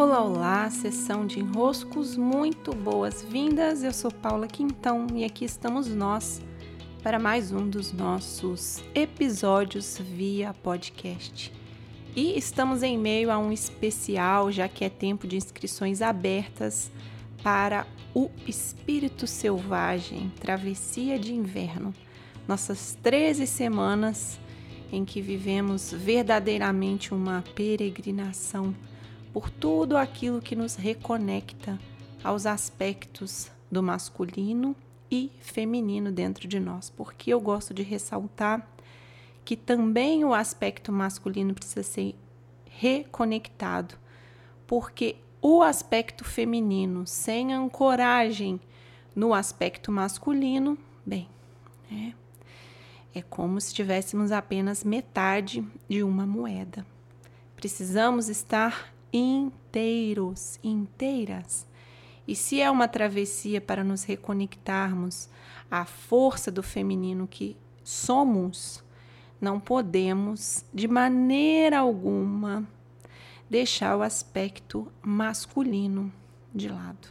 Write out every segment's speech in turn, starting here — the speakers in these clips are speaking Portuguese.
Olá, olá, sessão de enroscos, muito boas-vindas. Eu sou Paula Quintão e aqui estamos nós para mais um dos nossos episódios via podcast. E estamos em meio a um especial, já que é tempo de inscrições abertas para o Espírito Selvagem Travessia de Inverno. Nossas 13 semanas em que vivemos verdadeiramente uma peregrinação por tudo aquilo que nos reconecta aos aspectos do masculino e feminino dentro de nós, porque eu gosto de ressaltar que também o aspecto masculino precisa ser reconectado, porque o aspecto feminino sem ancoragem no aspecto masculino, bem, é, é como se tivéssemos apenas metade de uma moeda. Precisamos estar inteiros, inteiras. E se é uma travessia para nos reconectarmos à força do feminino que somos, não podemos de maneira alguma deixar o aspecto masculino de lado.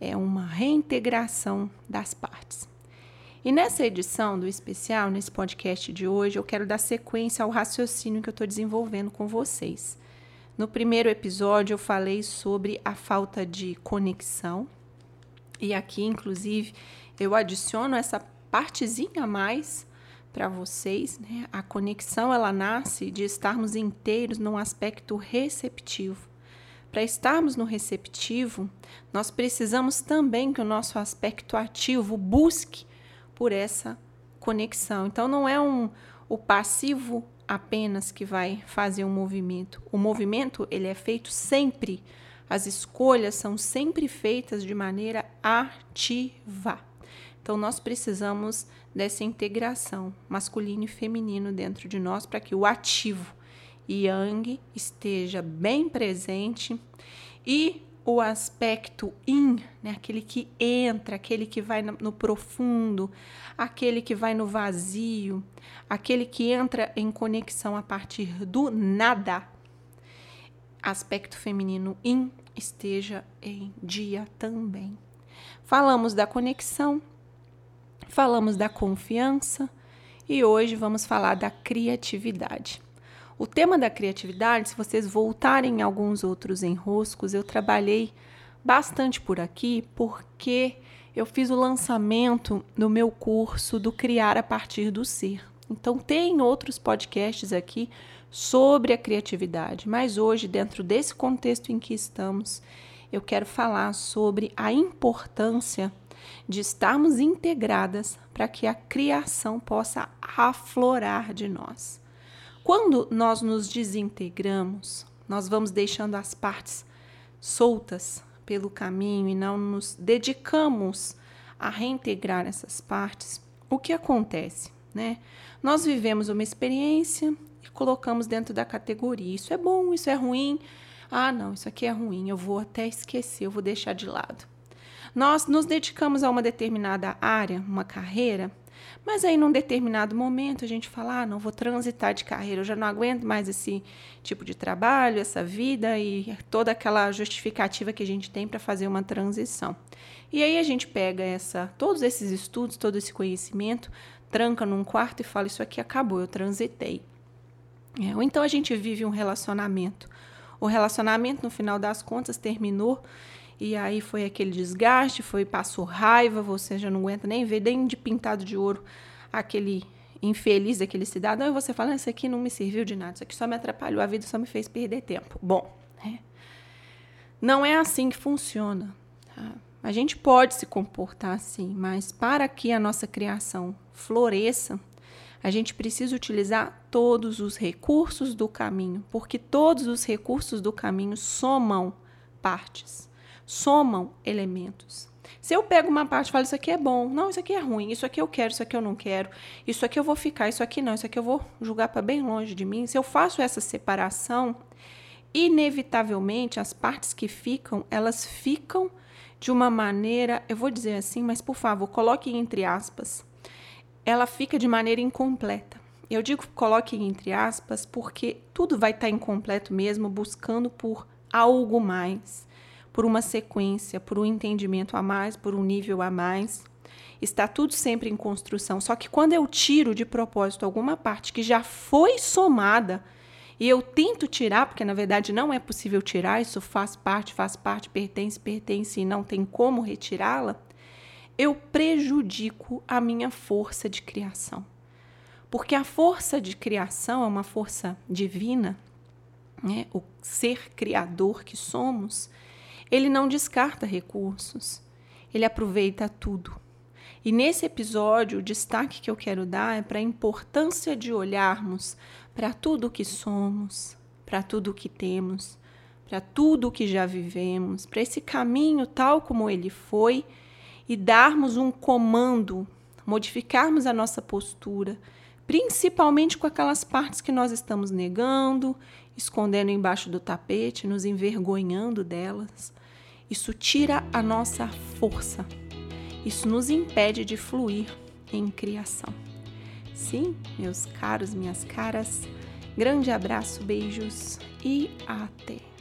É uma reintegração das partes. E nessa edição do especial, nesse podcast de hoje, eu quero dar sequência ao raciocínio que eu estou desenvolvendo com vocês. No primeiro episódio, eu falei sobre a falta de conexão, e aqui, inclusive, eu adiciono essa partezinha a mais para vocês. Né? A conexão ela nasce de estarmos inteiros num aspecto receptivo. Para estarmos no receptivo, nós precisamos também que o nosso aspecto ativo busque por essa conexão. Então, não é um, o passivo apenas que vai fazer um movimento. O movimento ele é feito sempre. As escolhas são sempre feitas de maneira ativa. Então nós precisamos dessa integração masculino e feminino dentro de nós para que o ativo yang esteja bem presente e o aspecto in, né, aquele que entra, aquele que vai no, no profundo, aquele que vai no vazio, aquele que entra em conexão a partir do nada, aspecto feminino in esteja em dia também. Falamos da conexão, falamos da confiança e hoje vamos falar da criatividade. O tema da criatividade, se vocês voltarem em alguns outros enroscos, eu trabalhei bastante por aqui porque eu fiz o lançamento do meu curso do Criar a partir do Ser. Então, tem outros podcasts aqui sobre a criatividade, mas hoje, dentro desse contexto em que estamos, eu quero falar sobre a importância de estarmos integradas para que a criação possa aflorar de nós. Quando nós nos desintegramos, nós vamos deixando as partes soltas pelo caminho e não nos dedicamos a reintegrar essas partes, o que acontece? Né? Nós vivemos uma experiência e colocamos dentro da categoria: isso é bom, isso é ruim. Ah, não, isso aqui é ruim, eu vou até esquecer, eu vou deixar de lado. Nós nos dedicamos a uma determinada área, uma carreira, mas aí, num determinado momento, a gente fala: ah, não vou transitar de carreira, eu já não aguento mais esse tipo de trabalho, essa vida e toda aquela justificativa que a gente tem para fazer uma transição. E aí a gente pega essa, todos esses estudos, todo esse conhecimento, tranca num quarto e fala: Isso aqui acabou, eu transitei. É, ou então a gente vive um relacionamento. O relacionamento, no final das contas, terminou e aí foi aquele desgaste, foi passou raiva, você já não aguenta nem ver, nem de pintado de ouro aquele infeliz daquele cidadão, e você fala, ah, isso aqui não me serviu de nada, isso aqui só me atrapalhou, a vida só me fez perder tempo. Bom, né? não é assim que funciona. Tá? A gente pode se comportar assim, mas para que a nossa criação floresça, a gente precisa utilizar todos os recursos do caminho, porque todos os recursos do caminho somam partes somam elementos. Se eu pego uma parte e falo, isso aqui é bom, não, isso aqui é ruim, isso aqui eu quero, isso aqui eu não quero, isso aqui eu vou ficar, isso aqui não, isso aqui eu vou julgar para bem longe de mim. Se eu faço essa separação, inevitavelmente as partes que ficam, elas ficam de uma maneira, eu vou dizer assim, mas por favor, coloque entre aspas, ela fica de maneira incompleta. Eu digo coloque entre aspas porque tudo vai estar incompleto mesmo buscando por algo mais, por uma sequência, por um entendimento a mais, por um nível a mais. Está tudo sempre em construção. Só que quando eu tiro de propósito alguma parte que já foi somada, e eu tento tirar, porque na verdade não é possível tirar, isso faz parte, faz parte, pertence, pertence e não tem como retirá-la, eu prejudico a minha força de criação. Porque a força de criação é uma força divina, né? o ser criador que somos, ele não descarta recursos, ele aproveita tudo. E nesse episódio, o destaque que eu quero dar é para a importância de olharmos para tudo o que somos, para tudo o que temos, para tudo o que já vivemos, para esse caminho tal como ele foi e darmos um comando, modificarmos a nossa postura, principalmente com aquelas partes que nós estamos negando, escondendo embaixo do tapete, nos envergonhando delas. Isso tira a nossa força. Isso nos impede de fluir em criação. Sim, meus caros, minhas caras, grande abraço, beijos e até!